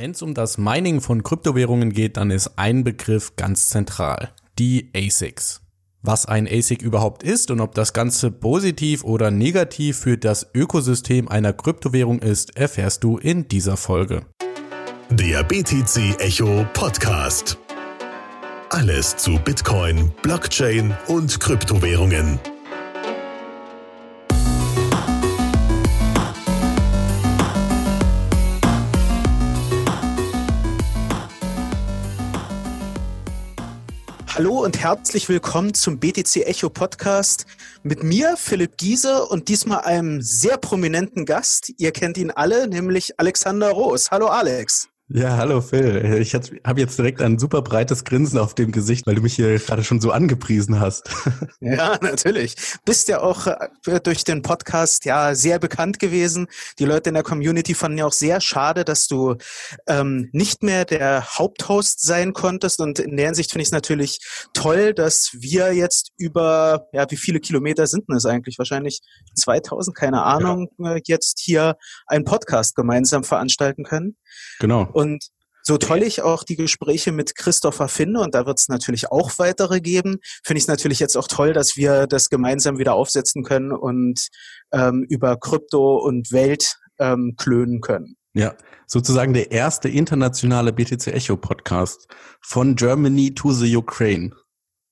Wenn es um das Mining von Kryptowährungen geht, dann ist ein Begriff ganz zentral. Die ASICs. Was ein ASIC überhaupt ist und ob das Ganze positiv oder negativ für das Ökosystem einer Kryptowährung ist, erfährst du in dieser Folge. Der BTC Echo Podcast. Alles zu Bitcoin, Blockchain und Kryptowährungen. Hallo und herzlich willkommen zum BTC Echo Podcast mit mir, Philipp Giese und diesmal einem sehr prominenten Gast. Ihr kennt ihn alle, nämlich Alexander Roos. Hallo Alex. Ja, hallo Phil. Ich habe jetzt direkt ein super breites Grinsen auf dem Gesicht, weil du mich hier gerade schon so angepriesen hast. Ja, natürlich. Bist ja auch äh, durch den Podcast ja sehr bekannt gewesen. Die Leute in der Community fanden ja auch sehr schade, dass du ähm, nicht mehr der Haupthost sein konntest. Und in der Hinsicht finde ich es natürlich toll, dass wir jetzt über, ja, wie viele Kilometer sind denn es eigentlich? Wahrscheinlich 2000, keine Ahnung, ja. Äh, jetzt hier einen Podcast gemeinsam veranstalten können. Genau. Und so toll ich auch die Gespräche mit Christopher finde, und da wird es natürlich auch weitere geben, finde ich es natürlich jetzt auch toll, dass wir das gemeinsam wieder aufsetzen können und ähm, über Krypto und Welt ähm, klönen können. Ja, sozusagen der erste internationale BTC Echo Podcast von Germany to the Ukraine.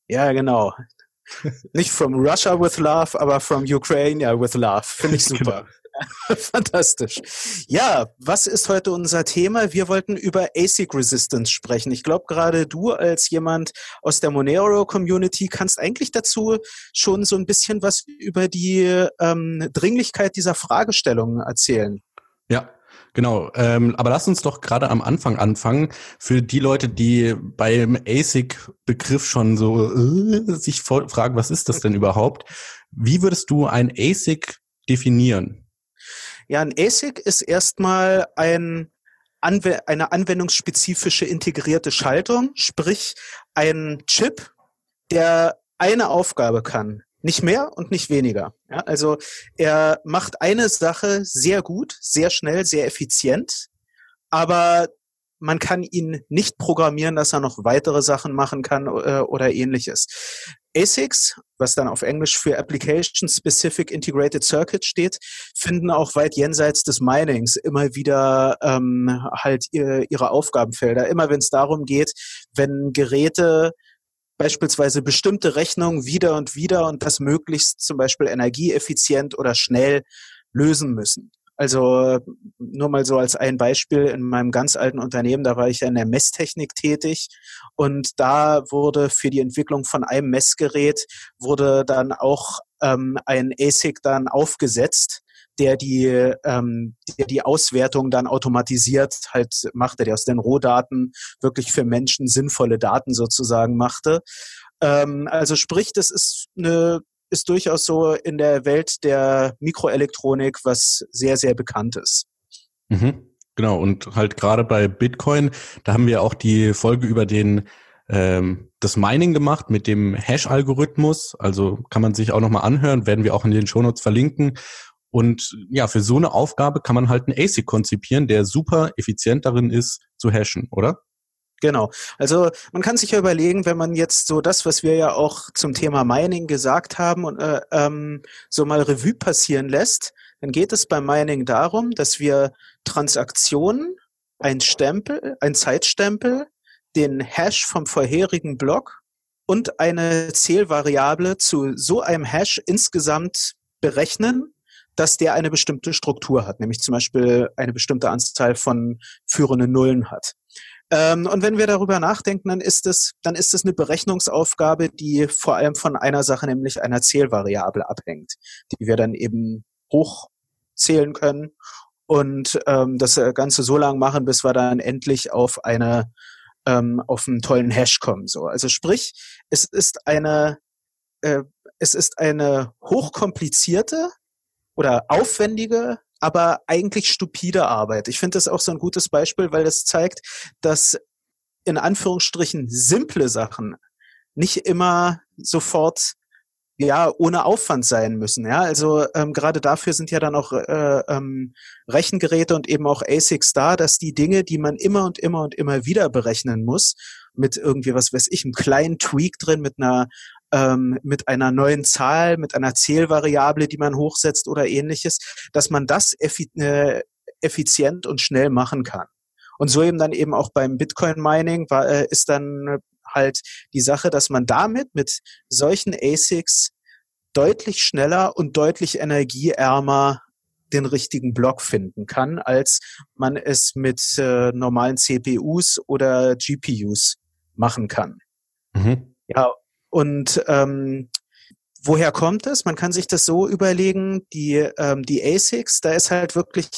Ja, genau. Nicht from Russia with love, aber from Ukraine, ja, with love. Finde ich super. Genau. Fantastisch. Ja, was ist heute unser Thema? Wir wollten über ASIC Resistance sprechen. Ich glaube, gerade du als jemand aus der Monero Community kannst eigentlich dazu schon so ein bisschen was über die ähm, Dringlichkeit dieser Fragestellungen erzählen. Ja, Genau, ähm, aber lass uns doch gerade am Anfang anfangen. Für die Leute, die beim ASIC-Begriff schon so äh, sich fragen, was ist das denn überhaupt? Wie würdest du ein ASIC definieren? Ja, ein ASIC ist erstmal ein Anw eine anwendungsspezifische integrierte Schaltung, sprich ein Chip, der eine Aufgabe kann. Nicht mehr und nicht weniger. Ja, also er macht eine Sache sehr gut, sehr schnell, sehr effizient, aber man kann ihn nicht programmieren, dass er noch weitere Sachen machen kann äh, oder ähnliches. ASICs, was dann auf Englisch für Application Specific Integrated Circuit steht, finden auch weit jenseits des Minings immer wieder ähm, halt ihr, ihre Aufgabenfelder. Immer wenn es darum geht, wenn Geräte beispielsweise bestimmte Rechnungen wieder und wieder und das möglichst zum Beispiel energieeffizient oder schnell lösen müssen. Also nur mal so als ein Beispiel in meinem ganz alten Unternehmen, da war ich ja in der Messtechnik tätig und da wurde für die Entwicklung von einem Messgerät wurde dann auch ähm, ein ASIC dann aufgesetzt, der die, ähm, der die Auswertung dann automatisiert halt machte, der aus den Rohdaten wirklich für Menschen sinnvolle Daten sozusagen machte. Ähm, also sprich, das ist eine ist durchaus so in der Welt der Mikroelektronik was sehr, sehr Bekanntes. Mhm. Genau, und halt gerade bei Bitcoin, da haben wir auch die Folge über den ähm, das Mining gemacht mit dem Hash-Algorithmus. Also kann man sich auch nochmal anhören, werden wir auch in den Shownotes verlinken. Und ja, für so eine Aufgabe kann man halt einen ASIC konzipieren, der super effizient darin ist, zu hashen, oder? Genau. Also man kann sich ja überlegen, wenn man jetzt so das, was wir ja auch zum Thema Mining gesagt haben, und äh, ähm, so mal Revue passieren lässt, dann geht es beim Mining darum, dass wir Transaktionen, ein Stempel, ein Zeitstempel, den Hash vom vorherigen Block und eine Zählvariable zu so einem Hash insgesamt berechnen, dass der eine bestimmte Struktur hat, nämlich zum Beispiel eine bestimmte Anzahl von führenden Nullen hat. Ähm, und wenn wir darüber nachdenken, dann ist es, dann ist es eine Berechnungsaufgabe, die vor allem von einer Sache, nämlich einer Zählvariable abhängt, die wir dann eben hochzählen können und ähm, das Ganze so lang machen, bis wir dann endlich auf eine ähm, auf einen tollen Hash kommen. So, also sprich, es ist eine äh, es ist eine hochkomplizierte oder aufwendige aber eigentlich stupide Arbeit. Ich finde das auch so ein gutes Beispiel, weil das zeigt, dass in Anführungsstrichen simple Sachen nicht immer sofort ja ohne Aufwand sein müssen. Ja, also ähm, gerade dafür sind ja dann auch äh, ähm, Rechengeräte und eben auch ASICs da, dass die Dinge, die man immer und immer und immer wieder berechnen muss, mit irgendwie was weiß ich, einem kleinen Tweak drin, mit einer ähm, mit einer neuen Zahl, mit einer Zählvariable, die man hochsetzt oder ähnliches, dass man das effi äh, effizient und schnell machen kann. Und so eben dann eben auch beim Bitcoin-Mining war, äh, ist dann halt die Sache, dass man damit mit solchen ASICs deutlich schneller und deutlich energieärmer den richtigen Block finden kann, als man es mit äh, normalen CPUs oder GPUs machen kann. Mhm. Ja, und ähm, woher kommt es? Man kann sich das so überlegen, die, ähm, die ASICs, da ist halt wirklich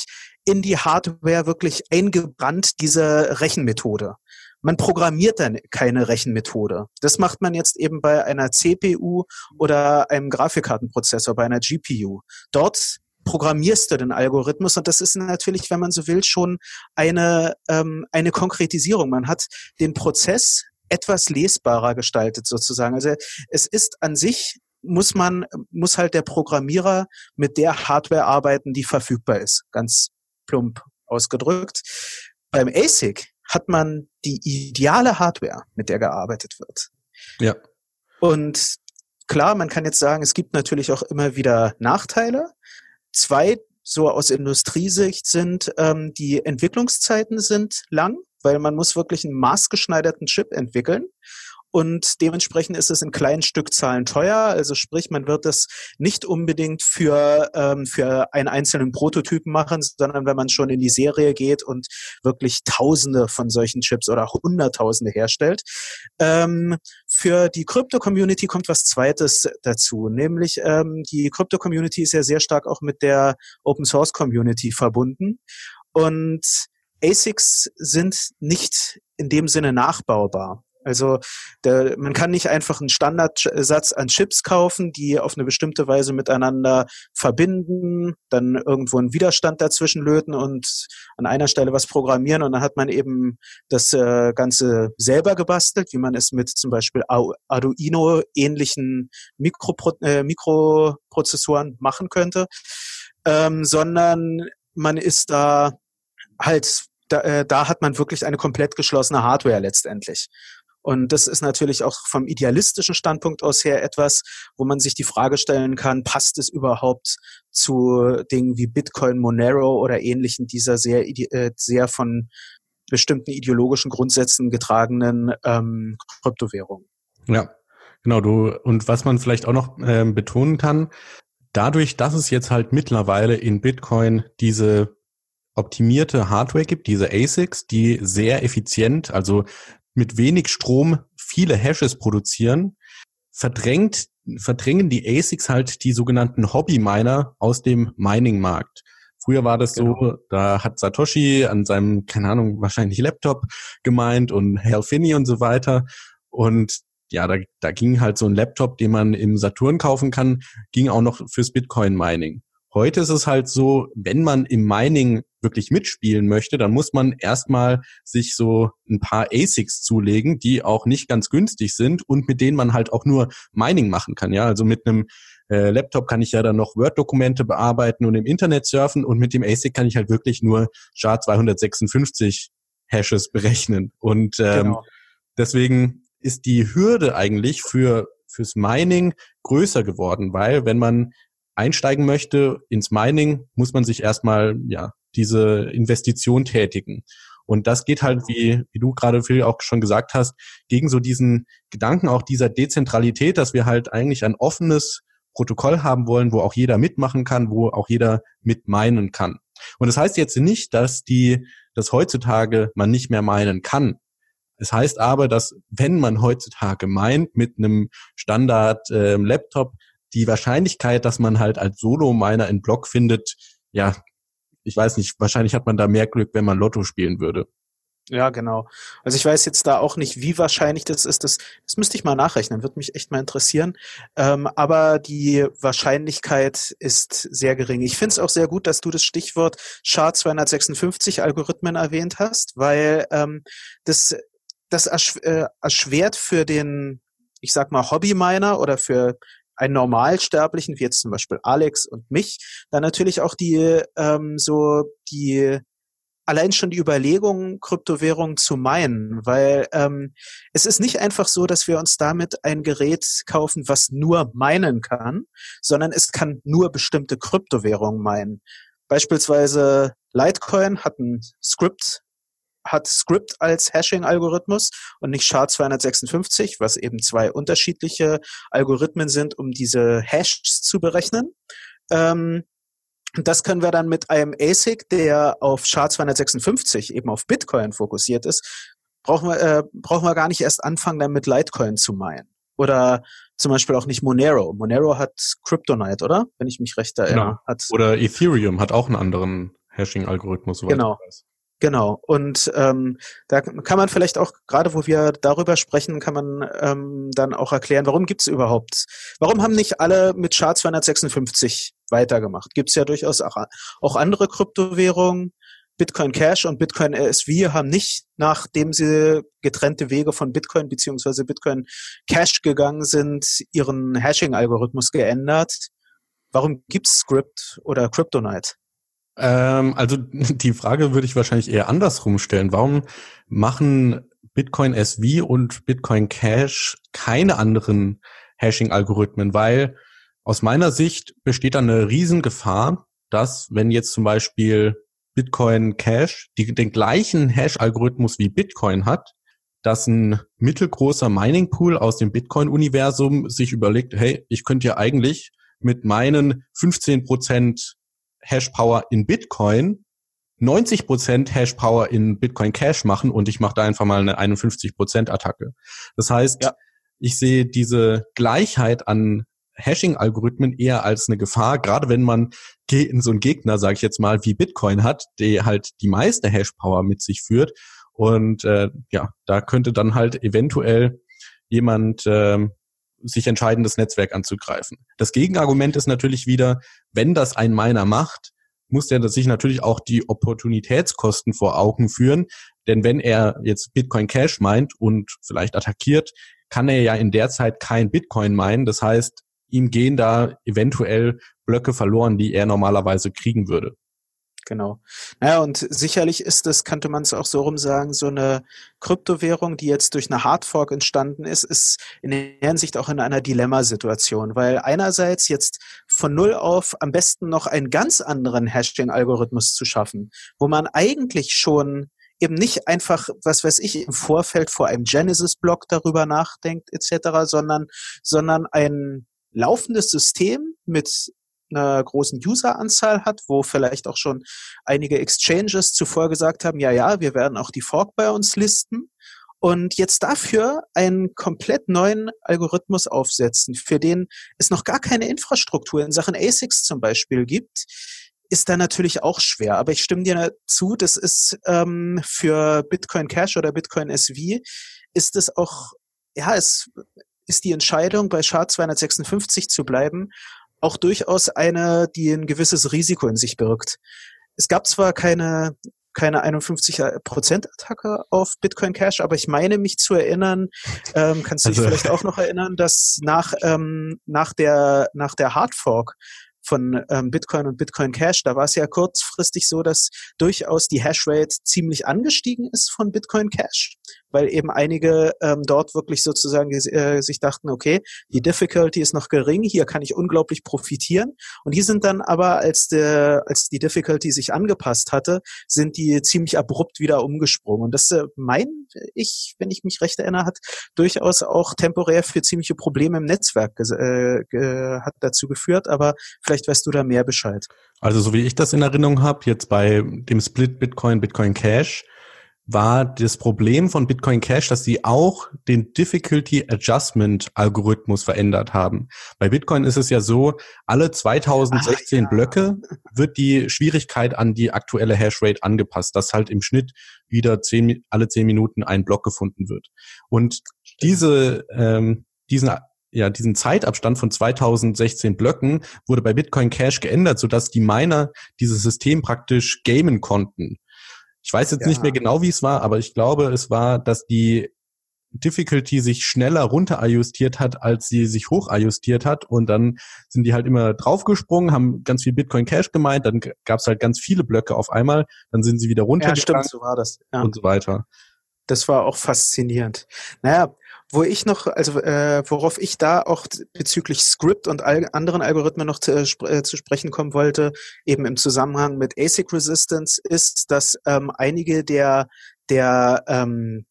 in die Hardware wirklich eingebrannt diese Rechenmethode. Man programmiert dann keine Rechenmethode. Das macht man jetzt eben bei einer CPU oder einem Grafikkartenprozessor, bei einer GPU. Dort programmierst du den Algorithmus und das ist natürlich, wenn man so will, schon eine, ähm, eine Konkretisierung. Man hat den Prozess etwas lesbarer gestaltet sozusagen. Also es ist an sich muss man, muss halt der Programmierer mit der Hardware arbeiten, die verfügbar ist. Ganz plump ausgedrückt. Beim ASIC hat man die ideale Hardware, mit der gearbeitet wird. Ja. Und klar, man kann jetzt sagen, es gibt natürlich auch immer wieder Nachteile. Zwei so aus Industriesicht sind, ähm, die Entwicklungszeiten sind lang, weil man muss wirklich einen maßgeschneiderten Chip entwickeln und dementsprechend ist es in kleinen Stückzahlen teuer. Also sprich, man wird es nicht unbedingt für, ähm, für einen einzelnen Prototypen machen, sondern wenn man schon in die Serie geht und wirklich Tausende von solchen Chips oder Hunderttausende herstellt. Ähm, für die Krypto-Community kommt was Zweites dazu, nämlich ähm, die Krypto-Community ist ja sehr stark auch mit der Open-Source-Community verbunden und ASICs sind nicht in dem Sinne nachbaubar. Also der, man kann nicht einfach einen Standardsatz an Chips kaufen, die auf eine bestimmte Weise miteinander verbinden, dann irgendwo einen Widerstand dazwischen löten und an einer Stelle was programmieren und dann hat man eben das äh, Ganze selber gebastelt, wie man es mit zum Beispiel Arduino ähnlichen Mikropro äh, Mikroprozessoren machen könnte, ähm, sondern man ist da halt da, äh, da hat man wirklich eine komplett geschlossene Hardware letztendlich. Und das ist natürlich auch vom idealistischen Standpunkt aus her etwas, wo man sich die Frage stellen kann, passt es überhaupt zu Dingen wie Bitcoin, Monero oder ähnlichen dieser sehr, äh, sehr von bestimmten ideologischen Grundsätzen getragenen ähm, Kryptowährungen. Ja, genau. Du und was man vielleicht auch noch ähm, betonen kann, dadurch, dass es jetzt halt mittlerweile in Bitcoin diese optimierte Hardware gibt, diese ASICs, die sehr effizient, also mit wenig Strom viele Hashes produzieren, verdrängt, verdrängen die ASICs halt die sogenannten Hobby-Miner aus dem Mining-Markt. Früher war das genau. so, da hat Satoshi an seinem, keine Ahnung, wahrscheinlich Laptop gemeint und Hal Finney und so weiter. Und ja, da, da ging halt so ein Laptop, den man im Saturn kaufen kann, ging auch noch fürs Bitcoin-Mining. Heute ist es halt so, wenn man im Mining wirklich mitspielen möchte, dann muss man erstmal sich so ein paar ASICs zulegen, die auch nicht ganz günstig sind und mit denen man halt auch nur Mining machen kann. Ja, also mit einem äh, Laptop kann ich ja dann noch Word-Dokumente bearbeiten und im Internet surfen und mit dem ASIC kann ich halt wirklich nur SHA-256 Hashes berechnen. Und ähm, genau. deswegen ist die Hürde eigentlich für fürs Mining größer geworden, weil wenn man einsteigen möchte ins Mining, muss man sich erstmal ja diese Investition tätigen. Und das geht halt, wie, wie du gerade Phil auch schon gesagt hast, gegen so diesen Gedanken auch dieser Dezentralität, dass wir halt eigentlich ein offenes Protokoll haben wollen, wo auch jeder mitmachen kann, wo auch jeder mit meinen kann. Und das heißt jetzt nicht, dass die, dass heutzutage man nicht mehr meinen kann. Es heißt aber, dass wenn man heutzutage meint mit einem Standard äh, Laptop, die Wahrscheinlichkeit, dass man halt als Solo-Miner einen Block findet, ja, ich weiß nicht, wahrscheinlich hat man da mehr Glück, wenn man Lotto spielen würde. Ja, genau. Also ich weiß jetzt da auch nicht, wie wahrscheinlich das ist. Das, das müsste ich mal nachrechnen, würde mich echt mal interessieren. Ähm, aber die Wahrscheinlichkeit ist sehr gering. Ich finde es auch sehr gut, dass du das Stichwort SHA-256-Algorithmen erwähnt hast, weil ähm, das, das äh, erschwert für den, ich sag mal, Hobby-Miner oder für einen Normalsterblichen, wie jetzt zum Beispiel Alex und mich, dann natürlich auch die ähm, so die allein schon die Überlegung, Kryptowährungen zu meinen, weil ähm, es ist nicht einfach so, dass wir uns damit ein Gerät kaufen, was nur meinen kann, sondern es kann nur bestimmte Kryptowährungen meinen. Beispielsweise Litecoin hat ein Script, hat Script als Hashing-Algorithmus und nicht SHA-256, was eben zwei unterschiedliche Algorithmen sind, um diese Hashes zu berechnen. Ähm, und das können wir dann mit einem ASIC, der auf SHA-256 eben auf Bitcoin fokussiert ist, brauchen wir, äh, brauchen wir gar nicht erst anfangen, dann mit Litecoin zu meinen. Oder zum Beispiel auch nicht Monero. Monero hat Kryptonite, oder? Wenn ich mich recht erinnere. Genau. Hat, Oder Ethereum hat auch einen anderen Hashing-Algorithmus. Genau. Genau. Und ähm, da kann man vielleicht auch, gerade wo wir darüber sprechen, kann man ähm, dann auch erklären, warum gibt's überhaupt, warum haben nicht alle mit SHA-256 weitergemacht? Gibt's ja durchaus auch, auch andere Kryptowährungen. Bitcoin Cash und Bitcoin RSV haben nicht, nachdem sie getrennte Wege von Bitcoin beziehungsweise Bitcoin Cash gegangen sind, ihren Hashing-Algorithmus geändert. Warum gibt's Script oder Kryptonite? Ähm, also die Frage würde ich wahrscheinlich eher andersrum stellen. Warum machen Bitcoin SV und Bitcoin Cash keine anderen Hashing-Algorithmen? Weil aus meiner Sicht besteht da eine Riesengefahr, dass wenn jetzt zum Beispiel Bitcoin Cash die, den gleichen Hash-Algorithmus wie Bitcoin hat, dass ein mittelgroßer Mining Pool aus dem Bitcoin-Universum sich überlegt, hey, ich könnte ja eigentlich mit meinen 15 Prozent Hash-Power in Bitcoin 90% Hash-Power in Bitcoin Cash machen und ich mache da einfach mal eine 51% Attacke. Das heißt, ja. ich sehe diese Gleichheit an Hashing-Algorithmen eher als eine Gefahr, gerade wenn man so einen Gegner, sage ich jetzt mal, wie Bitcoin hat, der halt die meiste Hash-Power mit sich führt. Und äh, ja, da könnte dann halt eventuell jemand äh, sich entscheiden, das Netzwerk anzugreifen. Das Gegenargument ist natürlich wieder, wenn das ein Miner macht, muss der sich natürlich auch die Opportunitätskosten vor Augen führen. Denn wenn er jetzt Bitcoin Cash meint und vielleicht attackiert, kann er ja in der Zeit kein Bitcoin meinen. Das heißt, ihm gehen da eventuell Blöcke verloren, die er normalerweise kriegen würde. Genau. Naja, und sicherlich ist es, könnte man es auch so rum sagen, so eine Kryptowährung, die jetzt durch eine Hardfork entstanden ist, ist in der Hinsicht auch in einer Dilemmasituation, weil einerseits jetzt von Null auf am besten noch einen ganz anderen Hashing-Algorithmus zu schaffen, wo man eigentlich schon eben nicht einfach, was weiß ich, im Vorfeld vor einem Genesis-Block darüber nachdenkt etc., sondern, sondern ein laufendes System mit einer großen Useranzahl hat, wo vielleicht auch schon einige Exchanges zuvor gesagt haben, ja, ja, wir werden auch die Fork bei uns listen und jetzt dafür einen komplett neuen Algorithmus aufsetzen, für den es noch gar keine Infrastruktur in Sachen ASICs zum Beispiel gibt, ist da natürlich auch schwer. Aber ich stimme dir zu, das ist ähm, für Bitcoin Cash oder Bitcoin SV, ist es auch, ja, es ist die Entscheidung, bei SHA-256 zu bleiben, auch durchaus eine, die ein gewisses Risiko in sich birgt. Es gab zwar keine keine 51% Attacke auf Bitcoin Cash, aber ich meine mich zu erinnern, ähm, kannst du also, dich vielleicht auch noch erinnern, dass nach ähm, nach der nach der Hardfork von ähm, Bitcoin und Bitcoin Cash, da war es ja kurzfristig so, dass durchaus die Hashrate ziemlich angestiegen ist von Bitcoin Cash weil eben einige ähm, dort wirklich sozusagen äh, sich dachten, okay, die Difficulty ist noch gering, hier kann ich unglaublich profitieren. Und die sind dann aber, als der, als die Difficulty sich angepasst hatte, sind die ziemlich abrupt wieder umgesprungen. Und das äh, mein ich, wenn ich mich recht erinnere, hat durchaus auch temporär für ziemliche Probleme im Netzwerk äh, hat dazu geführt. Aber vielleicht weißt du da mehr Bescheid. Also so wie ich das in Erinnerung habe, jetzt bei dem Split Bitcoin, Bitcoin Cash, war das Problem von Bitcoin Cash, dass sie auch den Difficulty Adjustment Algorithmus verändert haben. Bei Bitcoin ist es ja so, alle 2016 Ach, ja. Blöcke wird die Schwierigkeit an die aktuelle Hashrate angepasst, dass halt im Schnitt wieder zehn, alle zehn Minuten ein Block gefunden wird. Und diese, ähm, diesen ja, diesen Zeitabstand von 2016 Blöcken wurde bei Bitcoin Cash geändert, sodass die Miner dieses System praktisch gamen konnten. Ich weiß jetzt ja. nicht mehr genau, wie es war, aber ich glaube, es war, dass die Difficulty sich schneller runter adjustiert hat, als sie sich hoch adjustiert hat. Und dann sind die halt immer draufgesprungen, haben ganz viel Bitcoin Cash gemeint, dann gab es halt ganz viele Blöcke auf einmal, dann sind sie wieder runtergegangen ja, stimmt, so war das. Ja. und so weiter. Das war auch faszinierend. Naja, wo ich noch, also äh, worauf ich da auch bezüglich Script und all, anderen Algorithmen noch zu, äh, zu, sprechen kommen wollte, eben im Zusammenhang mit ASIC Resistance, ist, dass ähm, einige der der ähm,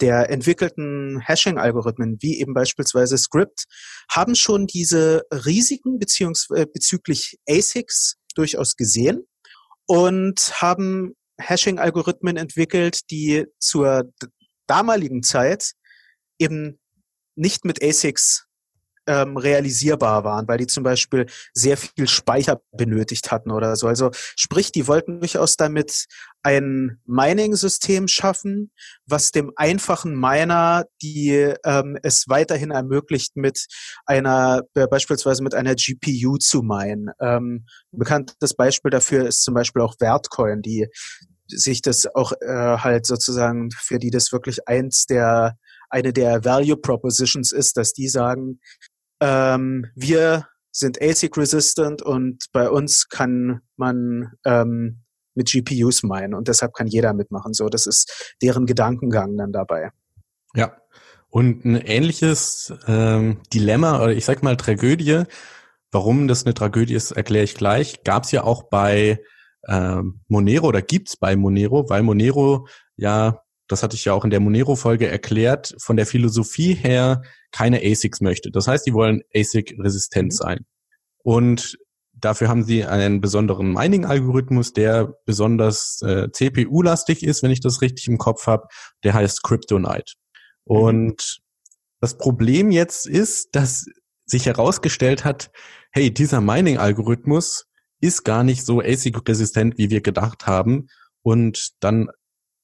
der entwickelten Hashing-Algorithmen, wie eben beispielsweise Script, haben schon diese Risiken beziehungsweise äh, bezüglich ASICs durchaus gesehen und haben Hashing-Algorithmen entwickelt, die zur damaligen Zeit eben nicht mit ASICs ähm, realisierbar waren, weil die zum Beispiel sehr viel Speicher benötigt hatten oder so. Also sprich, die wollten durchaus damit ein Mining-System schaffen, was dem einfachen Miner die ähm, es weiterhin ermöglicht, mit einer äh, beispielsweise mit einer GPU zu minen. Ähm, bekanntes Beispiel dafür ist zum Beispiel auch Wertcoin, die sich das auch äh, halt sozusagen, für die das wirklich eins der eine der Value Propositions ist, dass die sagen, ähm, wir sind ASIC resistant und bei uns kann man ähm, mit GPUs meinen und deshalb kann jeder mitmachen. So, das ist deren Gedankengang dann dabei. Ja. Und ein ähnliches ähm, Dilemma oder ich sag mal Tragödie, warum das eine Tragödie ist, erkläre ich gleich, gab es ja auch bei ähm, Monero oder gibt's bei Monero, weil Monero ja das hatte ich ja auch in der Monero-Folge erklärt, von der Philosophie her keine ASICs möchte. Das heißt, die wollen ASIC-resistent mhm. sein. Und dafür haben sie einen besonderen Mining-Algorithmus, der besonders äh, CPU-lastig ist, wenn ich das richtig im Kopf habe. Der heißt Kryptonite. Mhm. Und das Problem jetzt ist, dass sich herausgestellt hat, hey, dieser Mining-Algorithmus ist gar nicht so ASIC-resistent, wie wir gedacht haben. Und dann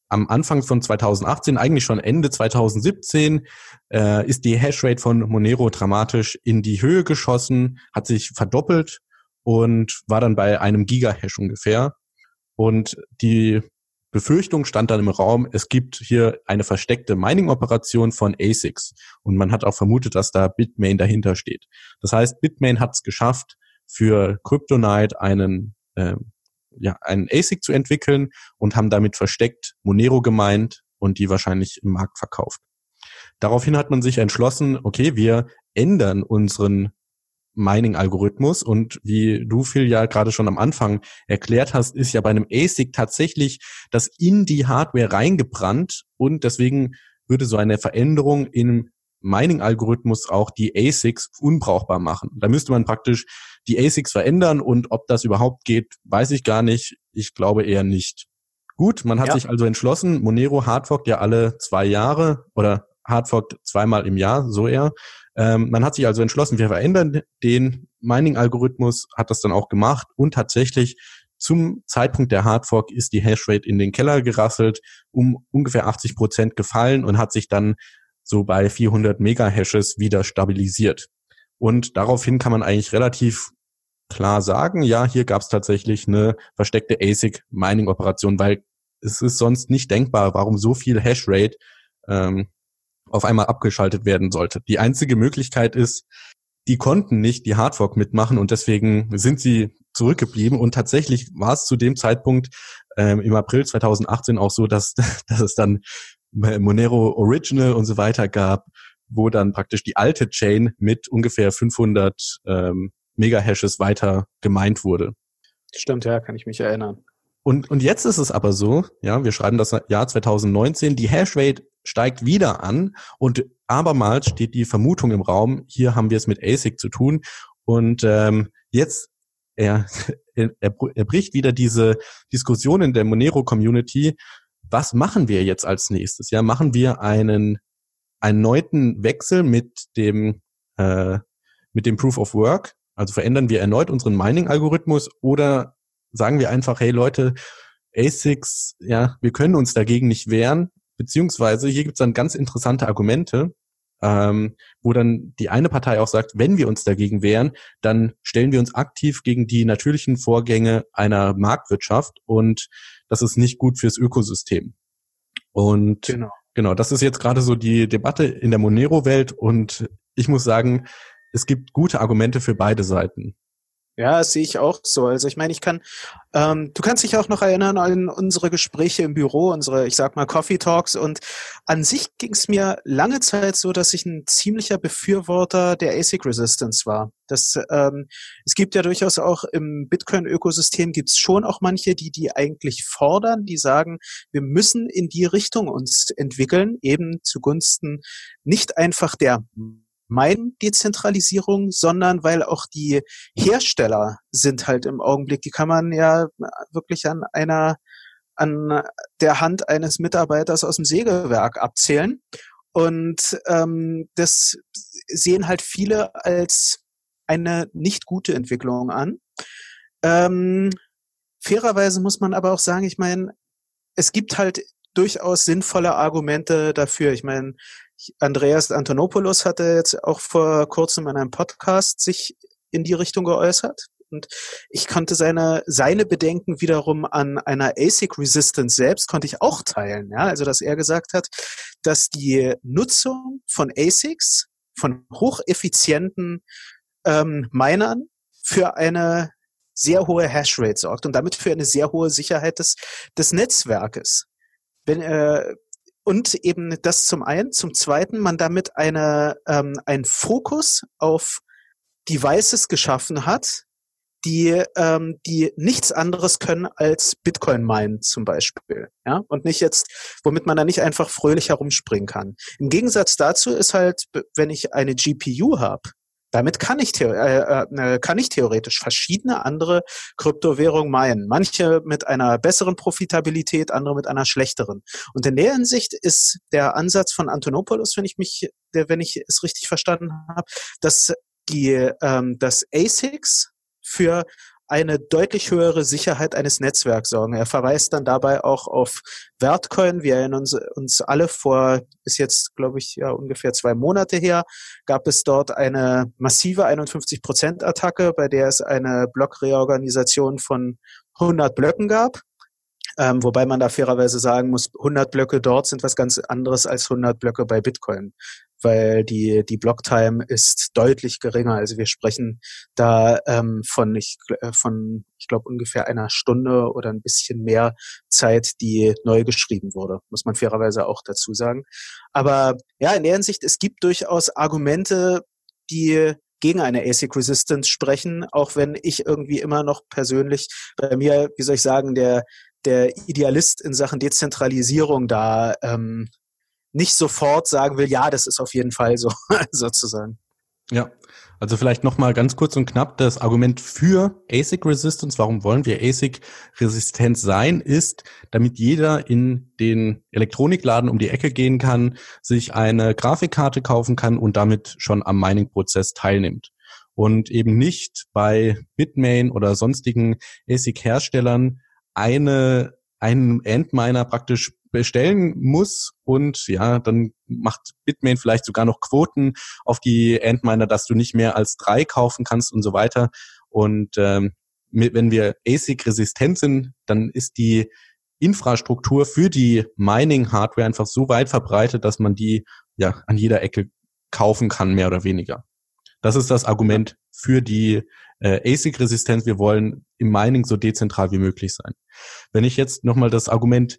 am Anfang von 2018, eigentlich schon Ende 2017, äh, ist die Hashrate von Monero dramatisch in die Höhe geschossen, hat sich verdoppelt und war dann bei einem Gigahash ungefähr. Und die Befürchtung stand dann im Raum, es gibt hier eine versteckte Mining-Operation von ASICs. Und man hat auch vermutet, dass da Bitmain dahinter steht. Das heißt, Bitmain hat es geschafft, für Kryptonite einen äh, ja, einen ASIC zu entwickeln und haben damit versteckt Monero gemeint und die wahrscheinlich im Markt verkauft. Daraufhin hat man sich entschlossen, okay, wir ändern unseren Mining-Algorithmus und wie du, Phil, ja gerade schon am Anfang erklärt hast, ist ja bei einem ASIC tatsächlich das in die Hardware reingebrannt und deswegen würde so eine Veränderung im Mining-Algorithmus auch die ASICs unbrauchbar machen. Da müsste man praktisch die ASICs verändern und ob das überhaupt geht, weiß ich gar nicht. Ich glaube eher nicht. Gut, man hat ja. sich also entschlossen, Monero hardforkt ja alle zwei Jahre oder hardforkt zweimal im Jahr, so eher. Ähm, man hat sich also entschlossen, wir verändern den Mining-Algorithmus, hat das dann auch gemacht und tatsächlich zum Zeitpunkt der Hardfork ist die Hashrate in den Keller gerasselt, um ungefähr 80 Prozent gefallen und hat sich dann so bei 400 Megahashes wieder stabilisiert. Und daraufhin kann man eigentlich relativ klar sagen, ja, hier gab es tatsächlich eine versteckte ASIC-Mining-Operation, weil es ist sonst nicht denkbar, warum so viel Hashrate ähm, auf einmal abgeschaltet werden sollte. Die einzige Möglichkeit ist, die konnten nicht die Hardfork mitmachen und deswegen sind sie zurückgeblieben. Und tatsächlich war es zu dem Zeitpunkt ähm, im April 2018 auch so, dass, dass es dann Monero Original und so weiter gab, wo dann praktisch die alte Chain mit ungefähr 500 ähm, Megahashes weiter gemeint wurde. Stimmt, ja, kann ich mich erinnern. Und, und jetzt ist es aber so, ja, wir schreiben das Jahr 2019, die Hashrate steigt wieder an und abermals steht die Vermutung im Raum, hier haben wir es mit ASIC zu tun und ähm, jetzt er, er, er bricht wieder diese Diskussion in der Monero-Community, was machen wir jetzt als nächstes? Ja, machen wir einen erneuten Wechsel mit dem äh, mit dem Proof of Work? Also verändern wir erneut unseren Mining-Algorithmus oder sagen wir einfach, hey Leute, ASICs, ja, wir können uns dagegen nicht wehren, beziehungsweise hier gibt es dann ganz interessante Argumente, ähm, wo dann die eine Partei auch sagt, wenn wir uns dagegen wehren, dann stellen wir uns aktiv gegen die natürlichen Vorgänge einer Marktwirtschaft und das ist nicht gut fürs Ökosystem. Und genau. Genau, das ist jetzt gerade so die Debatte in der Monero-Welt und ich muss sagen, es gibt gute Argumente für beide Seiten. Ja, das sehe ich auch so. Also ich meine, ich kann, ähm, du kannst dich auch noch erinnern an unsere Gespräche im Büro, unsere, ich sag mal, Coffee Talks. Und an sich ging es mir lange Zeit so, dass ich ein ziemlicher Befürworter der ASIC Resistance war. Das, ähm, es gibt ja durchaus auch im Bitcoin-Ökosystem gibt's schon auch manche, die die eigentlich fordern, die sagen, wir müssen in die Richtung uns entwickeln, eben zugunsten nicht einfach der Dezentralisierung, sondern weil auch die Hersteller sind halt im Augenblick, die kann man ja wirklich an einer, an der Hand eines Mitarbeiters aus dem Sägewerk abzählen. Und ähm, das sehen halt viele als eine nicht gute Entwicklung an. Ähm, fairerweise muss man aber auch sagen, ich meine, es gibt halt durchaus sinnvolle Argumente dafür. Ich meine, Andreas Antonopoulos hatte jetzt auch vor kurzem in einem Podcast sich in die Richtung geäußert. Und ich konnte seine, seine Bedenken wiederum an einer ASIC Resistance selbst konnte ich auch teilen. Ja, also, dass er gesagt hat, dass die Nutzung von ASICs, von hocheffizienten ähm, Minern für eine sehr hohe Hashrate sorgt und damit für eine sehr hohe Sicherheit des, des Netzwerkes. Wenn, äh, und eben das zum einen. Zum zweiten, man damit eine, ähm, einen Fokus auf Devices geschaffen hat, die, ähm, die nichts anderes können als Bitcoin meinen zum Beispiel. Ja? Und nicht jetzt, womit man da nicht einfach fröhlich herumspringen kann. Im Gegensatz dazu ist halt, wenn ich eine GPU habe, damit kann ich, äh, äh, kann ich theoretisch verschiedene andere Kryptowährungen meinen. Manche mit einer besseren Profitabilität, andere mit einer schlechteren. Und in der Hinsicht ist der Ansatz von Antonopoulos, wenn ich mich, der, wenn ich es richtig verstanden habe, dass die, ähm, das ASICs für eine deutlich höhere Sicherheit eines Netzwerks sorgen. Er verweist dann dabei auch auf Wertcoin. Wir erinnern uns, uns alle vor, ist jetzt, glaube ich, ja ungefähr zwei Monate her, gab es dort eine massive 51-Prozent-Attacke, bei der es eine Blockreorganisation von 100 Blöcken gab. Ähm, wobei man da fairerweise sagen muss, 100 Blöcke dort sind was ganz anderes als 100 Blöcke bei Bitcoin weil die, die Blocktime ist deutlich geringer. Also wir sprechen da ähm, von, ich, äh, von, ich glaube, ungefähr einer Stunde oder ein bisschen mehr Zeit, die neu geschrieben wurde, muss man fairerweise auch dazu sagen. Aber ja, in der Hinsicht, es gibt durchaus Argumente, die gegen eine ASIC Resistance sprechen, auch wenn ich irgendwie immer noch persönlich bei mir, wie soll ich sagen, der der Idealist in Sachen Dezentralisierung da ähm, nicht sofort sagen will, ja, das ist auf jeden Fall so, sozusagen. Ja, also vielleicht nochmal ganz kurz und knapp das Argument für ASIC Resistance, warum wollen wir ASIC resistent sein, ist, damit jeder in den Elektronikladen um die Ecke gehen kann, sich eine Grafikkarte kaufen kann und damit schon am Mining-Prozess teilnimmt. Und eben nicht bei Bitmain oder sonstigen ASIC-Herstellern eine einen Endminer praktisch bestellen muss und ja, dann macht Bitmain vielleicht sogar noch Quoten auf die Endminer, dass du nicht mehr als drei kaufen kannst und so weiter. Und ähm, wenn wir ASIC-resistent sind, dann ist die Infrastruktur für die Mining-Hardware einfach so weit verbreitet, dass man die ja an jeder Ecke kaufen kann, mehr oder weniger. Das ist das Argument für die äh, ASIC-Resistenz. Wir wollen im Mining so dezentral wie möglich sein. Wenn ich jetzt nochmal das Argument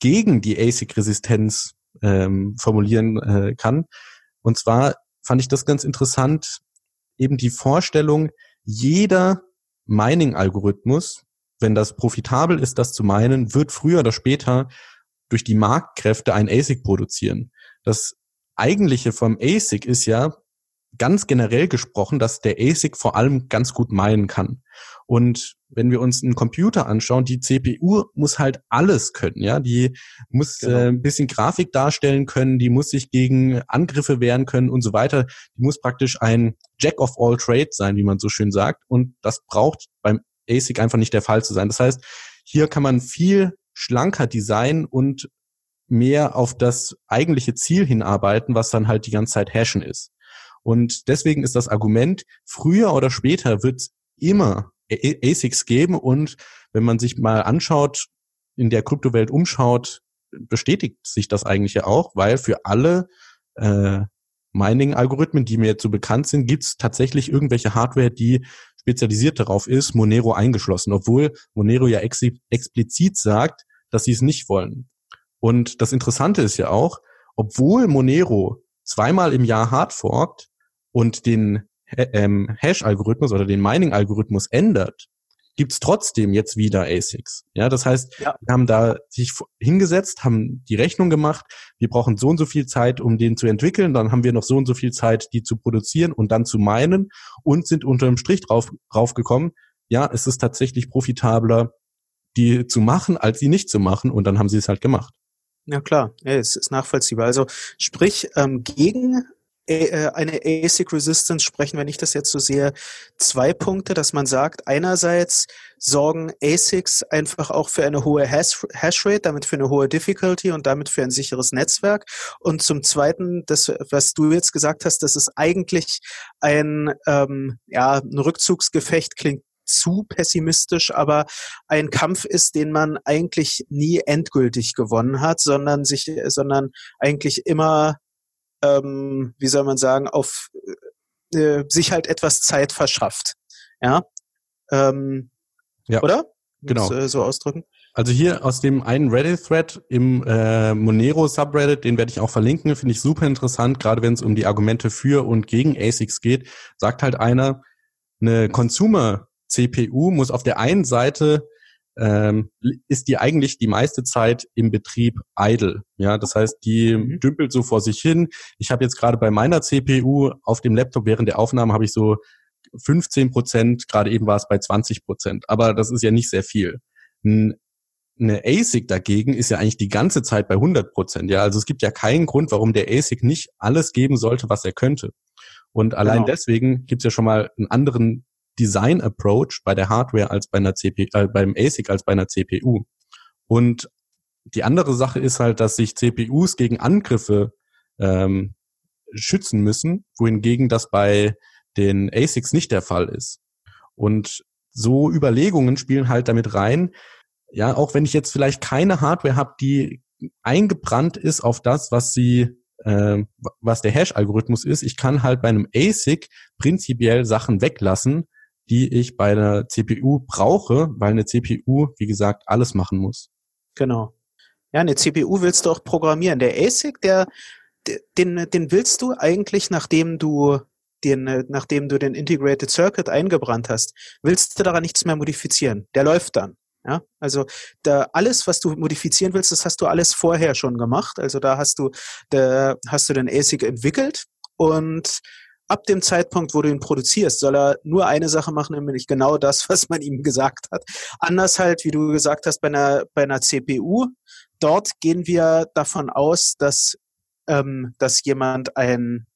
gegen die ASIC-Resistenz ähm, formulieren äh, kann. Und zwar fand ich das ganz interessant, eben die Vorstellung, jeder Mining-Algorithmus, wenn das profitabel ist, das zu meinen, wird früher oder später durch die Marktkräfte ein ASIC produzieren. Das eigentliche vom ASIC ist ja ganz generell gesprochen, dass der ASIC vor allem ganz gut meinen kann. Und wenn wir uns einen Computer anschauen, die CPU muss halt alles können, ja, die muss genau. äh, ein bisschen Grafik darstellen können, die muss sich gegen Angriffe wehren können und so weiter. Die muss praktisch ein Jack of all trades sein, wie man so schön sagt. Und das braucht beim ASIC einfach nicht der Fall zu sein. Das heißt, hier kann man viel schlanker designen und mehr auf das eigentliche Ziel hinarbeiten, was dann halt die ganze Zeit Hashen ist. Und deswegen ist das Argument, früher oder später wird immer ASICs geben und wenn man sich mal anschaut, in der Kryptowelt umschaut, bestätigt sich das eigentlich ja auch, weil für alle äh, Mining-Algorithmen, die mir jetzt so bekannt sind, gibt es tatsächlich irgendwelche Hardware, die spezialisiert darauf ist, Monero eingeschlossen, obwohl Monero ja ex explizit sagt, dass sie es nicht wollen. Und das Interessante ist ja auch, obwohl Monero zweimal im Jahr hardforkt und den ähm, Hash-Algorithmus oder den Mining-Algorithmus ändert, gibt's trotzdem jetzt wieder ASICs. Ja, das heißt, ja. wir haben da sich hingesetzt, haben die Rechnung gemacht, wir brauchen so und so viel Zeit, um den zu entwickeln, dann haben wir noch so und so viel Zeit, die zu produzieren und dann zu meinen und sind unter dem Strich drauf, draufgekommen, ja, es ist tatsächlich profitabler, die zu machen, als sie nicht zu machen und dann haben sie es halt gemacht. Ja klar, ja, es ist nachvollziehbar. Also sprich, ähm, gegen äh, eine ASIC Resistance sprechen, wenn ich das jetzt so sehe, zwei Punkte, dass man sagt, einerseits sorgen ASICs einfach auch für eine hohe Hashrate, damit für eine hohe Difficulty und damit für ein sicheres Netzwerk. Und zum Zweiten, das, was du jetzt gesagt hast, dass es eigentlich ein, ähm, ja, ein Rückzugsgefecht klingt zu pessimistisch, aber ein Kampf ist, den man eigentlich nie endgültig gewonnen hat, sondern sich, sondern eigentlich immer ähm, wie soll man sagen, auf äh, sich halt etwas Zeit verschafft. Ja. Ähm, ja. Oder? Genau. Das, äh, so ausdrücken. Also hier aus dem einen Reddit-Thread im äh, Monero-Subreddit, den werde ich auch verlinken, finde ich super interessant, gerade wenn es um die Argumente für und gegen ASICs geht, sagt halt einer, eine Consumer-CPU muss auf der einen Seite ähm, ist die eigentlich die meiste Zeit im Betrieb idle. Ja, das heißt, die mhm. dümpelt so vor sich hin. Ich habe jetzt gerade bei meiner CPU auf dem Laptop während der Aufnahme habe ich so 15 Prozent, gerade eben war es bei 20 Prozent, aber das ist ja nicht sehr viel. Eine ASIC dagegen ist ja eigentlich die ganze Zeit bei 100 Prozent. Ja, also es gibt ja keinen Grund, warum der ASIC nicht alles geben sollte, was er könnte. Und allein genau. deswegen gibt es ja schon mal einen anderen Design Approach bei der Hardware als bei einer CPU, äh, beim ASIC als bei einer CPU. Und die andere Sache ist halt, dass sich CPUs gegen Angriffe ähm, schützen müssen, wohingegen das bei den ASICs nicht der Fall ist. Und so Überlegungen spielen halt damit rein. Ja, auch wenn ich jetzt vielleicht keine Hardware habe, die eingebrannt ist auf das, was sie, äh, was der Hash-Algorithmus ist, ich kann halt bei einem ASIC prinzipiell Sachen weglassen, die ich bei einer CPU brauche, weil eine CPU, wie gesagt, alles machen muss. Genau. Ja, eine CPU willst du auch programmieren. Der ASIC, der, den, den willst du eigentlich, nachdem du den, nachdem du den Integrated Circuit eingebrannt hast, willst du daran nichts mehr modifizieren. Der läuft dann. Ja, also da alles, was du modifizieren willst, das hast du alles vorher schon gemacht. Also da hast du, da hast du den ASIC entwickelt und ab dem Zeitpunkt, wo du ihn produzierst, soll er nur eine Sache machen, nämlich genau das, was man ihm gesagt hat. Anders halt, wie du gesagt hast, bei einer, bei einer CPU. Dort gehen wir davon aus, dass, ähm, dass jemand ein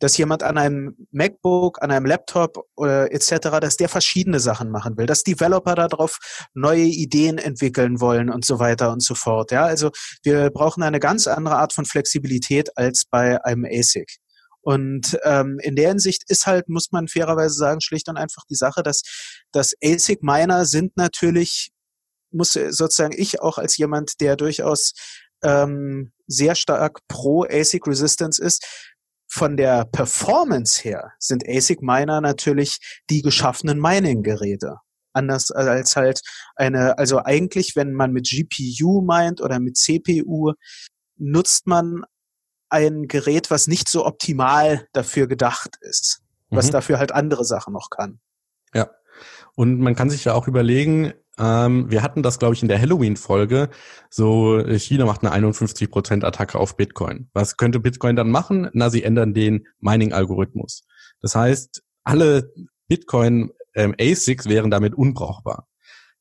dass jemand an einem MacBook, an einem Laptop äh, etc., dass der verschiedene Sachen machen will, dass Developer darauf neue Ideen entwickeln wollen und so weiter und so fort. Ja, also wir brauchen eine ganz andere Art von Flexibilität als bei einem ASIC. Und ähm, in der Hinsicht ist halt, muss man fairerweise sagen, schlicht und einfach die Sache, dass, dass ASIC-Miner sind natürlich, muss sozusagen ich auch als jemand, der durchaus ähm, sehr stark pro ASIC Resistance ist, von der Performance her sind ASIC-Miner natürlich die geschaffenen Mining-Geräte. Anders als halt eine, also eigentlich, wenn man mit GPU meint oder mit CPU, nutzt man ein Gerät, was nicht so optimal dafür gedacht ist, was mhm. dafür halt andere Sachen noch kann. Ja. Und man kann sich ja auch überlegen, ähm, wir hatten das, glaube ich, in der Halloween-Folge, so China macht eine 51% Attacke auf Bitcoin. Was könnte Bitcoin dann machen? Na, sie ändern den Mining-Algorithmus. Das heißt, alle Bitcoin ähm, ASICs wären damit unbrauchbar.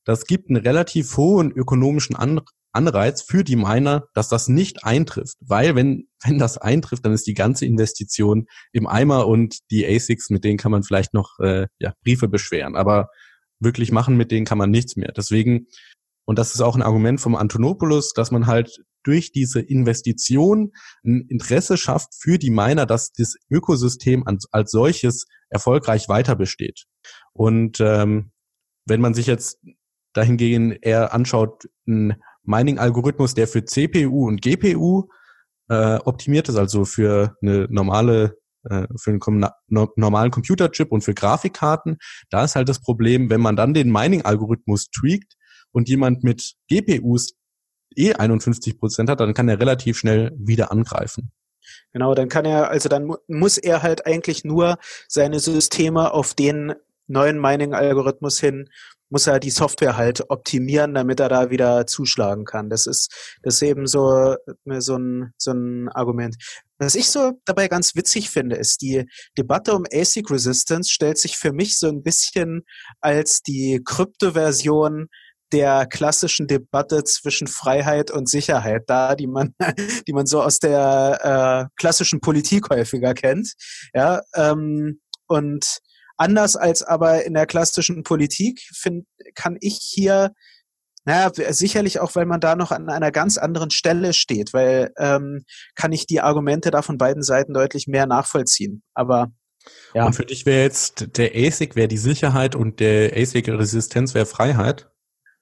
Das gibt einen relativ hohen ökonomischen An Anreiz für die Miner, dass das nicht eintrifft. Weil wenn, wenn das eintrifft, dann ist die ganze Investition im Eimer und die ASICs, mit denen kann man vielleicht noch äh, ja, Briefe beschweren. Aber wirklich machen, mit denen kann man nichts mehr. Deswegen, und das ist auch ein Argument vom Antonopoulos, dass man halt durch diese Investition ein Interesse schafft für die Miner, dass das Ökosystem als, als solches erfolgreich weiter besteht. Und ähm, wenn man sich jetzt dahingehend eher anschaut, ein Mining-Algorithmus, der für CPU und GPU äh, optimiert ist, also für eine normale äh, für einen no normalen Computerchip und für Grafikkarten. Da ist halt das Problem, wenn man dann den Mining-Algorithmus tweakt und jemand mit GPUs eh 51 Prozent hat, dann kann er relativ schnell wieder angreifen. Genau, dann kann er, also dann mu muss er halt eigentlich nur seine Systeme auf den neuen Mining-Algorithmus hin muss er die Software halt optimieren, damit er da wieder zuschlagen kann. Das ist, das ist eben so, so ein, so ein Argument. Was ich so dabei ganz witzig finde, ist die Debatte um ASIC Resistance stellt sich für mich so ein bisschen als die Kryptoversion der klassischen Debatte zwischen Freiheit und Sicherheit da, die man, die man so aus der äh, klassischen Politik häufiger kennt. Ja, ähm, und Anders als aber in der klassischen Politik find, kann ich hier, naja, sicherlich auch, weil man da noch an einer ganz anderen Stelle steht, weil ähm, kann ich die Argumente da von beiden Seiten deutlich mehr nachvollziehen. Aber ja. Und für dich wäre jetzt der ASIC wäre die Sicherheit und der ASIC-Resistenz wäre Freiheit?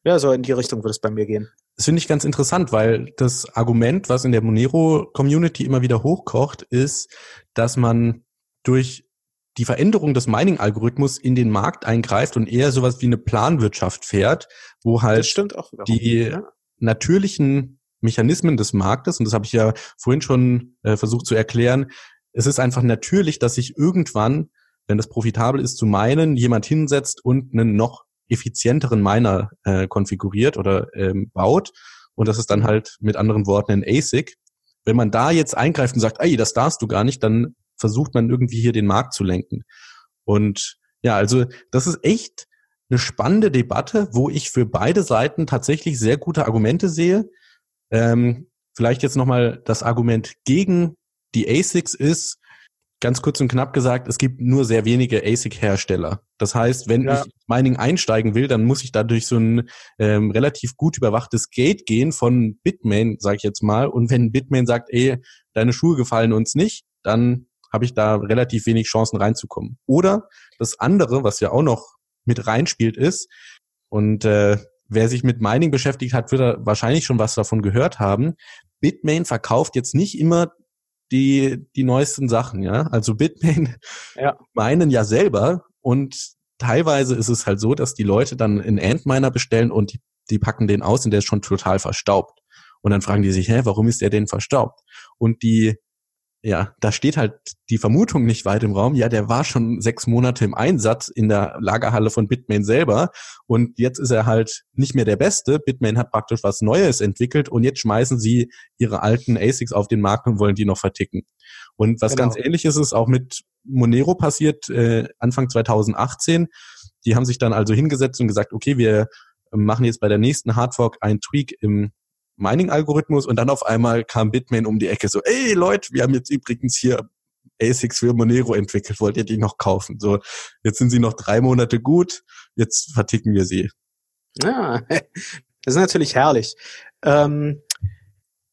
Ja, so in die Richtung würde es bei mir gehen. Das finde ich ganz interessant, weil das Argument, was in der Monero-Community immer wieder hochkocht, ist, dass man durch die Veränderung des Mining-Algorithmus in den Markt eingreift und eher sowas wie eine Planwirtschaft fährt, wo halt die ja. natürlichen Mechanismen des Marktes, und das habe ich ja vorhin schon äh, versucht zu erklären, es ist einfach natürlich, dass sich irgendwann, wenn das profitabel ist zu meinen, jemand hinsetzt und einen noch effizienteren Miner äh, konfiguriert oder ähm, baut. Und das ist dann halt mit anderen Worten ein ASIC. Wenn man da jetzt eingreift und sagt, ey, das darfst du gar nicht, dann versucht man irgendwie hier den Markt zu lenken. Und ja, also das ist echt eine spannende Debatte, wo ich für beide Seiten tatsächlich sehr gute Argumente sehe. Ähm, vielleicht jetzt nochmal das Argument gegen die ASICs ist, ganz kurz und knapp gesagt, es gibt nur sehr wenige ASIC-Hersteller. Das heißt, wenn ja. ich Mining einsteigen will, dann muss ich dadurch so ein ähm, relativ gut überwachtes Gate gehen von Bitmain, sage ich jetzt mal. Und wenn Bitmain sagt, ey, deine Schuhe gefallen uns nicht, dann habe ich da relativ wenig Chancen reinzukommen. Oder das andere, was ja auch noch mit reinspielt, ist, und äh, wer sich mit Mining beschäftigt hat, wird er wahrscheinlich schon was davon gehört haben. Bitmain verkauft jetzt nicht immer die, die neuesten Sachen, ja. Also Bitmain ja. meinen ja selber und teilweise ist es halt so, dass die Leute dann einen Antminer bestellen und die, die packen den aus und der ist schon total verstaubt. Und dann fragen die sich, hä, warum ist der denn verstaubt? Und die ja, da steht halt die Vermutung nicht weit im Raum. Ja, der war schon sechs Monate im Einsatz in der Lagerhalle von Bitmain selber und jetzt ist er halt nicht mehr der Beste. Bitmain hat praktisch was Neues entwickelt und jetzt schmeißen sie ihre alten ASICs auf den Markt und wollen die noch verticken. Und was genau. ganz ähnliches ist auch mit Monero passiert äh, Anfang 2018. Die haben sich dann also hingesetzt und gesagt, okay, wir machen jetzt bei der nächsten Hardfork ein Tweak im Mining-Algorithmus und dann auf einmal kam Bitmain um die Ecke so, ey Leute, wir haben jetzt übrigens hier ASICs für Monero entwickelt, wollt ihr die noch kaufen? So, jetzt sind sie noch drei Monate gut, jetzt verticken wir sie. Ja, das ist natürlich herrlich. Ähm,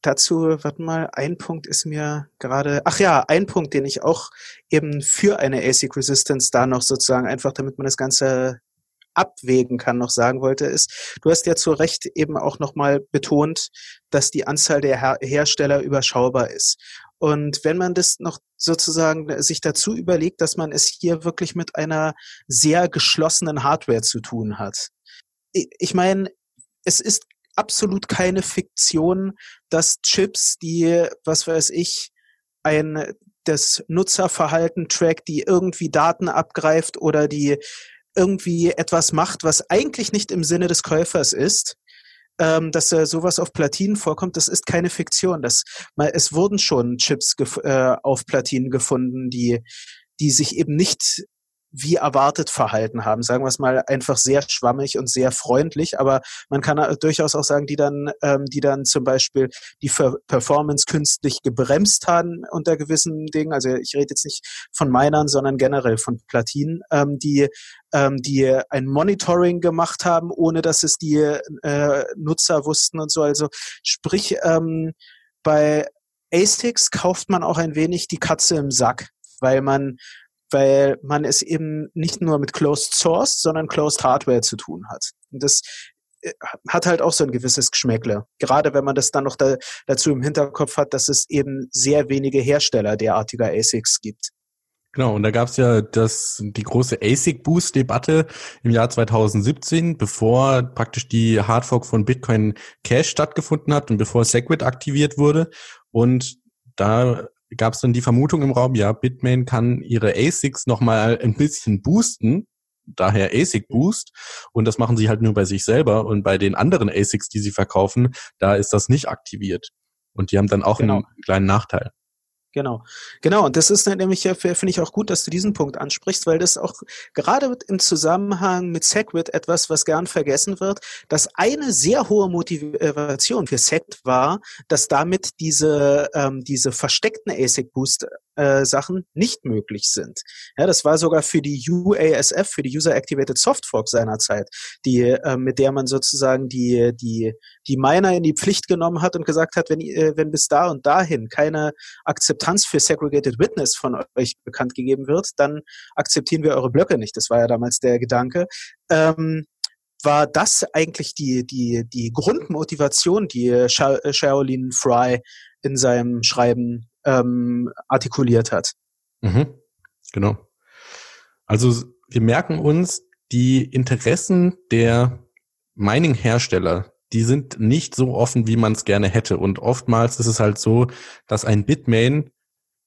dazu, warte mal, ein Punkt ist mir gerade, ach ja, ein Punkt, den ich auch eben für eine ASIC Resistance da noch sozusagen einfach, damit man das Ganze abwägen kann, noch sagen wollte, ist, du hast ja zu Recht eben auch nochmal betont, dass die Anzahl der Her Hersteller überschaubar ist. Und wenn man das noch sozusagen sich dazu überlegt, dass man es hier wirklich mit einer sehr geschlossenen Hardware zu tun hat. Ich meine, es ist absolut keine Fiktion, dass Chips, die, was weiß ich, ein das Nutzerverhalten trackt, die irgendwie Daten abgreift oder die irgendwie etwas macht, was eigentlich nicht im Sinne des Käufers ist, ähm, dass äh, sowas auf Platinen vorkommt, das ist keine Fiktion. Das, mal, es wurden schon Chips äh, auf Platinen gefunden, die, die sich eben nicht wie erwartet verhalten haben. Sagen wir es mal einfach sehr schwammig und sehr freundlich, aber man kann durchaus auch sagen, die dann, ähm, die dann zum Beispiel die Performance künstlich gebremst haben unter gewissen Dingen. Also ich rede jetzt nicht von Minern, sondern generell von Platinen, ähm, die ähm, die ein Monitoring gemacht haben, ohne dass es die äh, Nutzer wussten und so. Also sprich, ähm, bei ASICs kauft man auch ein wenig die Katze im Sack, weil man weil man es eben nicht nur mit Closed Source, sondern Closed Hardware zu tun hat. Und das äh, hat halt auch so ein gewisses Geschmäckle. Gerade wenn man das dann noch da, dazu im Hinterkopf hat, dass es eben sehr wenige Hersteller derartiger ASICs gibt. Genau, und da gab es ja das, die große ASIC-Boost-Debatte im Jahr 2017, bevor praktisch die Hardfork von Bitcoin Cash stattgefunden hat und bevor Segwit aktiviert wurde. Und da gab es dann die Vermutung im Raum, ja, Bitmain kann ihre ASICs nochmal ein bisschen boosten, daher ASIC Boost. Und das machen sie halt nur bei sich selber. Und bei den anderen ASICs, die sie verkaufen, da ist das nicht aktiviert. Und die haben dann auch genau. einen kleinen Nachteil. Genau, genau. Und das ist nämlich, finde ich auch gut, dass du diesen Punkt ansprichst, weil das auch gerade im Zusammenhang mit Segwit etwas, was gern vergessen wird, dass eine sehr hohe Motivation für Segwit war, dass damit diese, ähm, diese versteckten ASIC-Boost äh, Sachen nicht möglich sind. Ja, das war sogar für die UASF, für die User Activated Soft Fork seinerzeit, die, äh, mit der man sozusagen die, die, die Miner in die Pflicht genommen hat und gesagt hat, wenn, äh, wenn bis da und dahin keine Akzeptanz für Segregated Witness von euch bekannt gegeben wird, dann akzeptieren wir eure Blöcke nicht. Das war ja damals der Gedanke. Ähm, war das eigentlich die, die, die Grundmotivation, die Shaolin Fry in seinem Schreiben ähm, artikuliert hat. Mhm. Genau. Also wir merken uns, die Interessen der Mining-Hersteller, die sind nicht so offen, wie man es gerne hätte. Und oftmals ist es halt so, dass ein Bitmain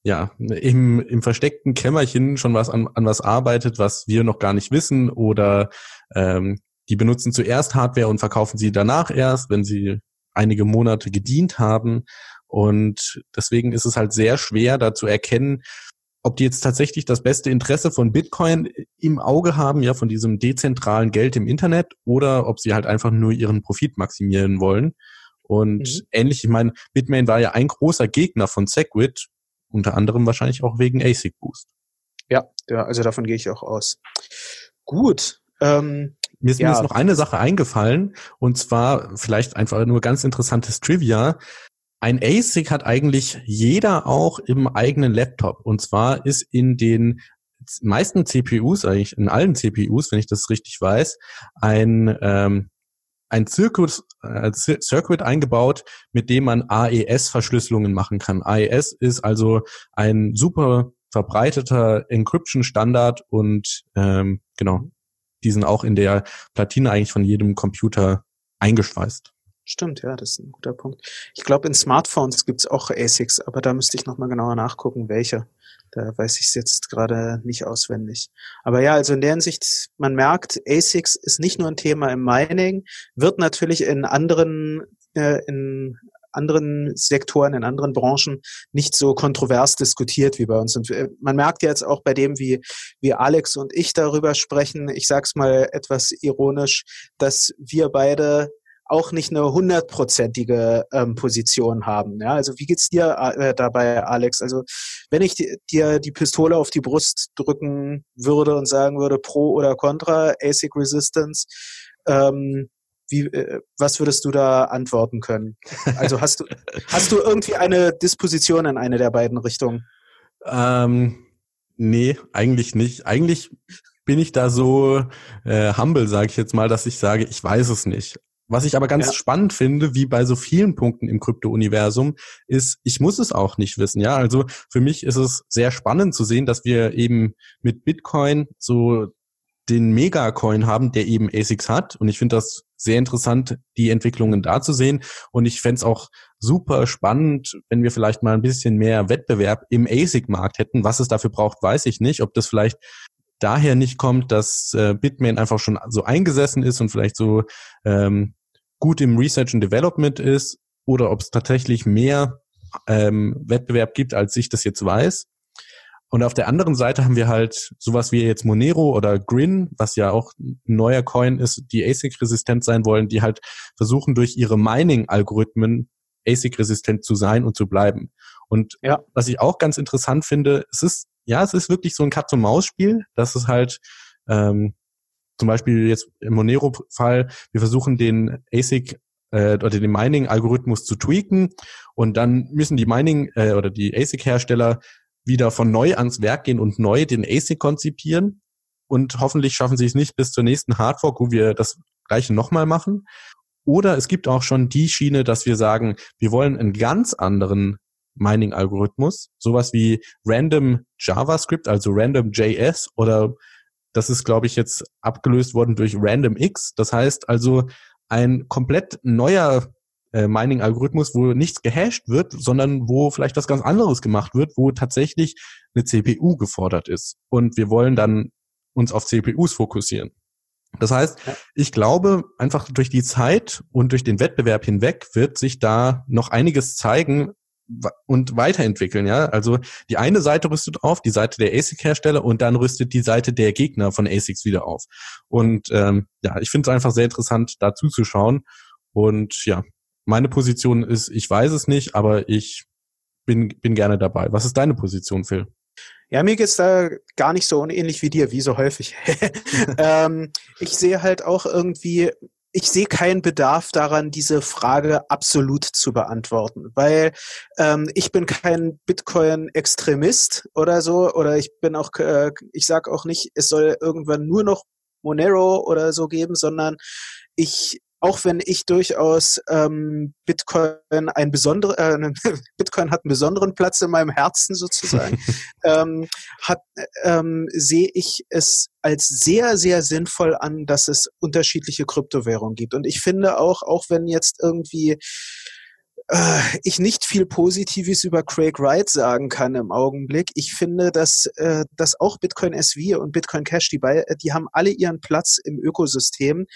ja im, im versteckten Kämmerchen schon was an, an was arbeitet, was wir noch gar nicht wissen. Oder ähm, die benutzen zuerst Hardware und verkaufen sie danach erst, wenn sie einige Monate gedient haben. Und deswegen ist es halt sehr schwer, da zu erkennen, ob die jetzt tatsächlich das beste Interesse von Bitcoin im Auge haben, ja, von diesem dezentralen Geld im Internet, oder ob sie halt einfach nur ihren Profit maximieren wollen. Und mhm. ähnlich, ich meine, Bitmain war ja ein großer Gegner von Segwit, unter anderem wahrscheinlich auch wegen ASIC Boost. Ja, ja, also davon gehe ich auch aus. Gut. Ähm, mir ist, ja. mir ist noch eine Sache eingefallen, und zwar vielleicht einfach nur ganz interessantes Trivia. Ein ASIC hat eigentlich jeder auch im eigenen Laptop. Und zwar ist in den meisten CPUs, eigentlich in allen CPUs, wenn ich das richtig weiß, ein, ähm, ein Circuit, äh, Circuit eingebaut, mit dem man AES-Verschlüsselungen machen kann. AES ist also ein super verbreiteter Encryption-Standard und ähm, genau, die sind auch in der Platine eigentlich von jedem Computer eingeschweißt. Stimmt, ja, das ist ein guter Punkt. Ich glaube, in Smartphones gibt's auch ASICs, aber da müsste ich nochmal genauer nachgucken, welche. Da weiß ich es jetzt gerade nicht auswendig. Aber ja, also in der Hinsicht, man merkt, ASICs ist nicht nur ein Thema im Mining, wird natürlich in anderen, äh, in anderen Sektoren, in anderen Branchen nicht so kontrovers diskutiert wie bei uns. Und äh, man merkt jetzt auch bei dem, wie, wie Alex und ich darüber sprechen, ich sag's mal etwas ironisch, dass wir beide auch nicht eine hundertprozentige ähm, Position haben. Ja, also wie geht's dir äh, dabei, Alex? Also wenn ich dir die Pistole auf die Brust drücken würde und sagen würde Pro oder Contra ASIC Resistance, ähm, wie, äh, was würdest du da antworten können? Also hast du hast du irgendwie eine Disposition in eine der beiden Richtungen? Ähm, nee, eigentlich nicht. Eigentlich bin ich da so äh, humble, sage ich jetzt mal, dass ich sage, ich weiß es nicht. Was ich aber ganz ja. spannend finde, wie bei so vielen Punkten im Krypto-Universum, ist, ich muss es auch nicht wissen. Ja, also für mich ist es sehr spannend zu sehen, dass wir eben mit Bitcoin so den Megacoin haben, der eben ASICs hat. Und ich finde das sehr interessant, die Entwicklungen da zu sehen. Und ich fände es auch super spannend, wenn wir vielleicht mal ein bisschen mehr Wettbewerb im ASIC-Markt hätten. Was es dafür braucht, weiß ich nicht. Ob das vielleicht daher nicht kommt, dass äh, Bitmain einfach schon so eingesessen ist und vielleicht so ähm, gut im Research and Development ist oder ob es tatsächlich mehr ähm, Wettbewerb gibt, als ich das jetzt weiß. Und auf der anderen Seite haben wir halt sowas wie jetzt Monero oder Grin, was ja auch ein neuer Coin ist, die ASIC-resistent sein wollen, die halt versuchen durch ihre Mining-Algorithmen ASIC-resistent zu sein und zu bleiben. Und ja. was ich auch ganz interessant finde, es ist, ja, es ist wirklich so ein Katz-und-Maus-Spiel, dass es halt ähm, zum Beispiel jetzt im Monero-Fall, wir versuchen den ASIC äh, oder den Mining-Algorithmus zu tweaken und dann müssen die Mining äh, oder die ASIC-Hersteller wieder von neu ans Werk gehen und neu den ASIC konzipieren und hoffentlich schaffen sie es nicht bis zur nächsten Hardfork, wo wir das gleiche nochmal machen. Oder es gibt auch schon die Schiene, dass wir sagen, wir wollen einen ganz anderen Mining-Algorithmus, sowas wie Random JavaScript, also Random JS oder das ist, glaube ich, jetzt abgelöst worden durch Random X. Das heißt also ein komplett neuer äh, Mining-Algorithmus, wo nichts gehasht wird, sondern wo vielleicht was ganz anderes gemacht wird, wo tatsächlich eine CPU gefordert ist. Und wir wollen dann uns auf CPUs fokussieren. Das heißt, ich glaube, einfach durch die Zeit und durch den Wettbewerb hinweg wird sich da noch einiges zeigen und weiterentwickeln, ja. Also die eine Seite rüstet auf, die Seite der ASIC-Hersteller und dann rüstet die Seite der Gegner von ASICs wieder auf. Und ähm, ja, ich finde es einfach sehr interessant, da zuzuschauen. Und ja, meine Position ist, ich weiß es nicht, aber ich bin, bin gerne dabei. Was ist deine Position, Phil? Ja, mir geht's da gar nicht so unähnlich wie dir, wie so häufig. ähm, ich sehe halt auch irgendwie, ich sehe keinen Bedarf daran, diese Frage absolut zu beantworten, weil ähm, ich bin kein Bitcoin-Extremist oder so, oder ich bin auch, äh, ich sage auch nicht, es soll irgendwann nur noch Monero oder so geben, sondern ich auch wenn ich durchaus ähm, Bitcoin ein besondere, äh, Bitcoin hat einen besonderen Platz in meinem Herzen sozusagen, ähm, hat, ähm, sehe ich es als sehr, sehr sinnvoll an, dass es unterschiedliche Kryptowährungen gibt. Und ich finde auch, auch wenn jetzt irgendwie äh, ich nicht viel Positives über Craig Wright sagen kann im Augenblick. Ich finde, dass, äh, dass auch Bitcoin SV und Bitcoin Cash, die, bei, die haben alle ihren Platz im Ökosystem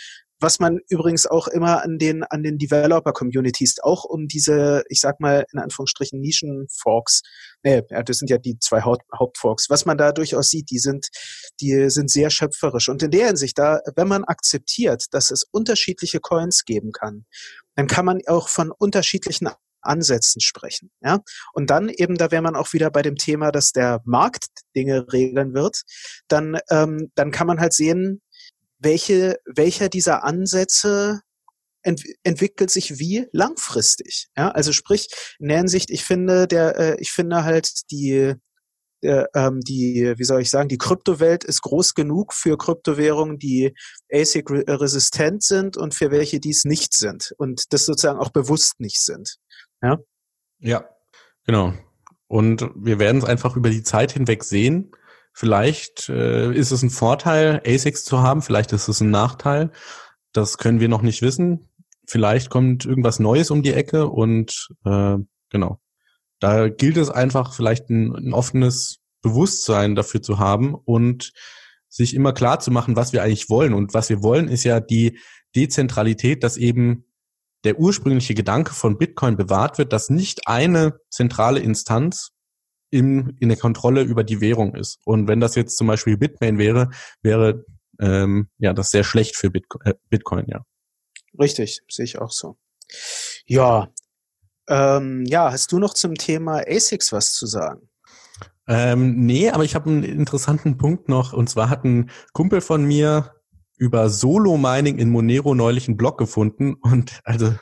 was man übrigens auch immer an den, an den Developer-Communities, auch um diese, ich sag mal, in Anführungsstrichen Nischen-Forks, nee, das sind ja die zwei Haupt Hauptforks, was man da durchaus sieht, die sind, die sind sehr schöpferisch. Und in der Hinsicht, da, wenn man akzeptiert, dass es unterschiedliche Coins geben kann, dann kann man auch von unterschiedlichen Ansätzen sprechen. Ja? Und dann eben, da wäre man auch wieder bei dem Thema, dass der Markt Dinge regeln wird, dann, ähm, dann kann man halt sehen, welche, welcher dieser Ansätze ent entwickelt sich wie langfristig. Ja, also sprich, in der Hinsicht, ich finde, der, äh, ich finde halt die, äh, ähm, die, wie soll ich sagen, die Kryptowelt ist groß genug für Kryptowährungen, die ASIC-resistent sind und für welche dies nicht sind und das sozusagen auch bewusst nicht sind. Ja, ja genau. Und wir werden es einfach über die Zeit hinweg sehen. Vielleicht äh, ist es ein Vorteil, ASICs zu haben, vielleicht ist es ein Nachteil. Das können wir noch nicht wissen. Vielleicht kommt irgendwas Neues um die Ecke und äh, genau. Da gilt es einfach, vielleicht ein, ein offenes Bewusstsein dafür zu haben und sich immer klar zu machen, was wir eigentlich wollen. Und was wir wollen, ist ja die Dezentralität, dass eben der ursprüngliche Gedanke von Bitcoin bewahrt wird, dass nicht eine zentrale Instanz im, in der Kontrolle über die Währung ist. Und wenn das jetzt zum Beispiel Bitmain wäre, wäre ähm, ja das sehr schlecht für Bitcoin, äh, Bitcoin ja. Richtig, sehe ich auch so. Ja, ähm, ja, hast du noch zum Thema ASICs was zu sagen? Ähm, nee, aber ich habe einen interessanten Punkt noch. Und zwar hat ein Kumpel von mir über Solo-Mining in Monero neulich einen Blog gefunden und also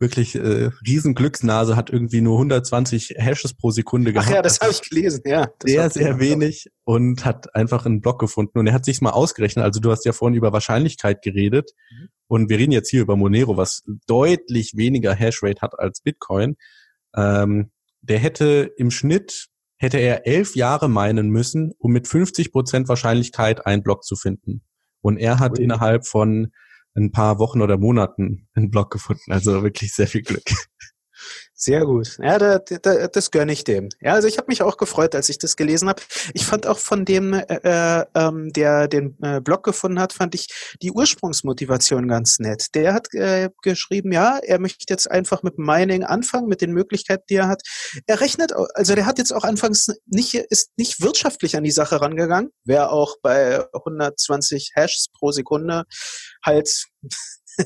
wirklich äh, riesen Glücksnase hat irgendwie nur 120 Hashes pro Sekunde gehabt. Ach ja, das habe ich gelesen, ja. Sehr, sehr wenig und hat einfach einen Blog gefunden und er hat sich mal ausgerechnet. Also du hast ja vorhin über Wahrscheinlichkeit geredet mhm. und wir reden jetzt hier über Monero, was deutlich weniger Hashrate hat als Bitcoin. Ähm, der hätte im Schnitt hätte er elf Jahre meinen müssen, um mit 50 Prozent Wahrscheinlichkeit einen Block zu finden. Und er hat Ui. innerhalb von ein paar Wochen oder Monaten einen Blog gefunden. Also wirklich sehr viel Glück. Sehr gut. Ja, da, da, das gönne ich dem. Ja, also ich habe mich auch gefreut, als ich das gelesen habe. Ich fand auch von dem, äh, äh, ähm, der den äh, Blog gefunden hat, fand ich die Ursprungsmotivation ganz nett. Der hat äh, geschrieben, ja, er möchte jetzt einfach mit Mining anfangen, mit den Möglichkeiten, die er hat. Er rechnet, also der hat jetzt auch anfangs nicht, ist nicht wirtschaftlich an die Sache rangegangen. Wäre auch bei 120 Hashs pro Sekunde halt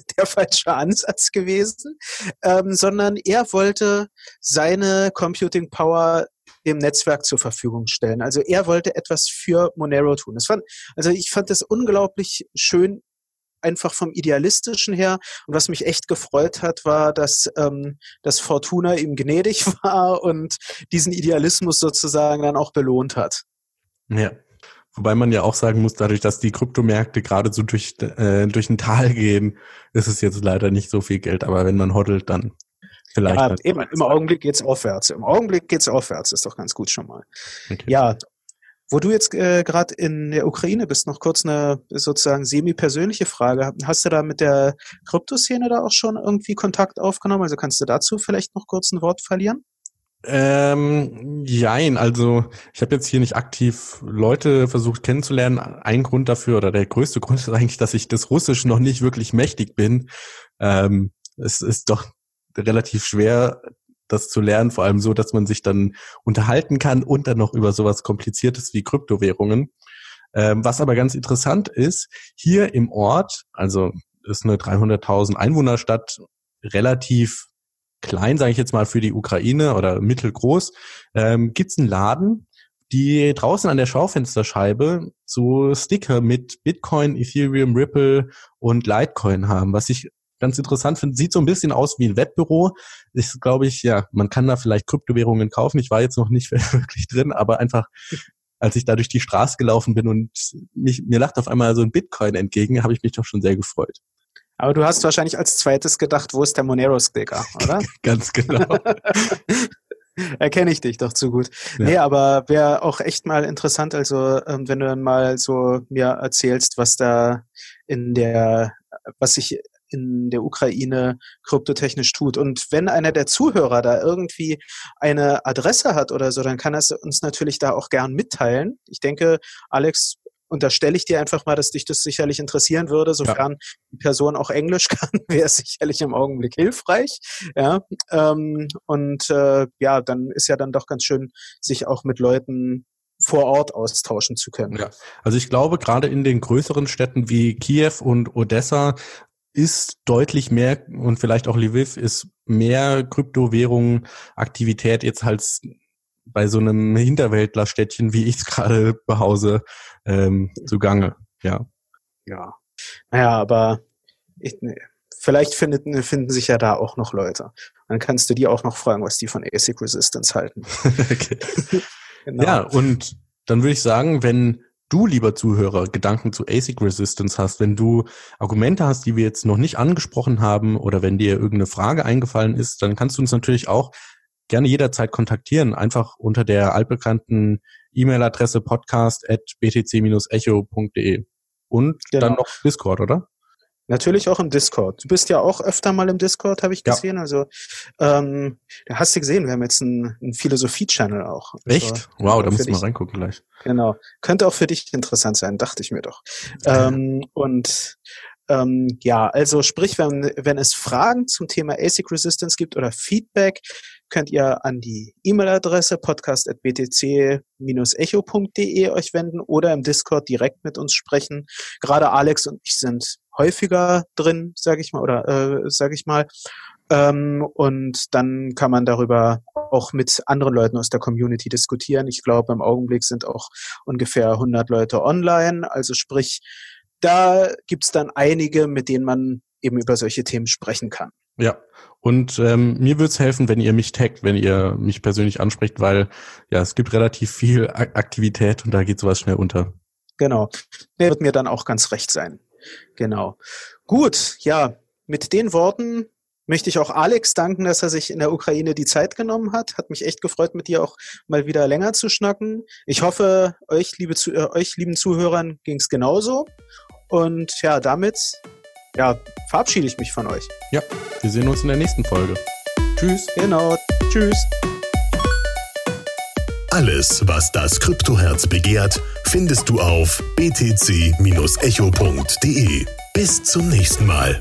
der falsche Ansatz gewesen, ähm, sondern er wollte seine Computing Power dem Netzwerk zur Verfügung stellen. Also er wollte etwas für Monero tun. Das fand, also ich fand das unglaublich schön, einfach vom Idealistischen her. Und was mich echt gefreut hat, war, dass, ähm, dass Fortuna ihm gnädig war und diesen Idealismus sozusagen dann auch belohnt hat. Ja, Wobei man ja auch sagen muss, dadurch, dass die Kryptomärkte gerade so durch, äh, durch ein Tal gehen, ist es jetzt leider nicht so viel Geld. Aber wenn man hoddelt, dann vielleicht. Ja, eben, im Augenblick geht's aufwärts. Im Augenblick geht's aufwärts, ist doch ganz gut schon mal. Okay. Ja, wo du jetzt äh, gerade in der Ukraine bist, noch kurz eine sozusagen semi-persönliche Frage. Hast du da mit der Kryptoszene da auch schon irgendwie Kontakt aufgenommen? Also kannst du dazu vielleicht noch kurz ein Wort verlieren? Ähm, jein, also ich habe jetzt hier nicht aktiv Leute versucht kennenzulernen. Ein Grund dafür oder der größte Grund ist eigentlich, dass ich das Russisch noch nicht wirklich mächtig bin. Ähm, es ist doch relativ schwer, das zu lernen, vor allem so, dass man sich dann unterhalten kann und dann noch über sowas Kompliziertes wie Kryptowährungen. Ähm, was aber ganz interessant ist, hier im Ort, also ist eine 300.000 Einwohnerstadt, relativ klein, sage ich jetzt mal, für die Ukraine oder mittelgroß, ähm, gibt einen Laden, die draußen an der Schaufensterscheibe so Sticker mit Bitcoin, Ethereum, Ripple und Litecoin haben, was ich ganz interessant finde. Sieht so ein bisschen aus wie ein Webbüro. Ist, glaube ich, ja, man kann da vielleicht Kryptowährungen kaufen. Ich war jetzt noch nicht wirklich drin, aber einfach, als ich da durch die Straße gelaufen bin und mich, mir lacht auf einmal so ein Bitcoin entgegen, habe ich mich doch schon sehr gefreut. Aber du hast wahrscheinlich als zweites gedacht, wo ist der Monero-Sticker, oder? Ganz genau. Erkenne ich dich doch zu gut. Ja. Nee, aber wäre auch echt mal interessant, also ähm, wenn du dann mal so mir erzählst, was da in der, was sich in der Ukraine kryptotechnisch tut. Und wenn einer der Zuhörer da irgendwie eine Adresse hat oder so, dann kann er es uns natürlich da auch gern mitteilen. Ich denke, Alex, unterstelle ich dir einfach mal, dass dich das sicherlich interessieren würde. Sofern ja. die Person auch Englisch kann, wäre es sicherlich im Augenblick hilfreich. Ja, ähm, und äh, ja, dann ist ja dann doch ganz schön, sich auch mit Leuten vor Ort austauschen zu können. Ja, also ich glaube, gerade in den größeren Städten wie Kiew und Odessa ist deutlich mehr und vielleicht auch Lviv ist mehr Kryptowährung Aktivität jetzt als bei so einem Hinterwäldlerstädtchen, wie ich es gerade behause, ähm, zugange. Ja. Ja. Naja, aber ich, nee. vielleicht findet, finden sich ja da auch noch Leute. Dann kannst du die auch noch fragen, was die von ASIC Resistance halten. genau. Ja, und dann würde ich sagen, wenn du, lieber Zuhörer, Gedanken zu ASIC Resistance hast, wenn du Argumente hast, die wir jetzt noch nicht angesprochen haben oder wenn dir irgendeine Frage eingefallen ist, dann kannst du uns natürlich auch gerne jederzeit kontaktieren, einfach unter der altbekannten E-Mail-Adresse podcast at btc-echo.de. Und genau. dann noch Discord, oder? Natürlich auch im Discord. Du bist ja auch öfter mal im Discord, habe ich gesehen. Ja. Also ähm, da hast du gesehen, wir haben jetzt einen, einen Philosophie-Channel auch. Also, Echt? Wow, da müssen wir reingucken gleich. Genau. Könnte auch für dich interessant sein, dachte ich mir doch. Ähm, und ähm, ja, also sprich, wenn, wenn es Fragen zum Thema ASIC Resistance gibt oder Feedback, könnt ihr an die E-Mail-Adresse podcast.btc-echo.de euch wenden oder im Discord direkt mit uns sprechen. Gerade Alex und ich sind häufiger drin, sage ich mal, oder äh, sage ich mal. Ähm, und dann kann man darüber auch mit anderen Leuten aus der Community diskutieren. Ich glaube, im Augenblick sind auch ungefähr 100 Leute online. Also sprich, da gibt's dann einige, mit denen man eben über solche Themen sprechen kann. Ja, und ähm, mir würde es helfen, wenn ihr mich taggt, wenn ihr mich persönlich anspricht, weil ja, es gibt relativ viel Aktivität und da geht sowas schnell unter. Genau. Der wird mir dann auch ganz recht sein. Genau. Gut, ja, mit den Worten möchte ich auch Alex danken, dass er sich in der Ukraine die Zeit genommen hat. Hat mich echt gefreut, mit dir auch mal wieder länger zu schnacken. Ich hoffe, euch, liebe zu, äh, euch lieben Zuhörern ging es genauso. Und ja, damit ja, verabschiede ich mich von euch. Ja, wir sehen uns in der nächsten Folge. Tschüss. Genau. Tschüss. Alles, was das Kryptoherz begehrt, findest du auf btc-echo.de. Bis zum nächsten Mal.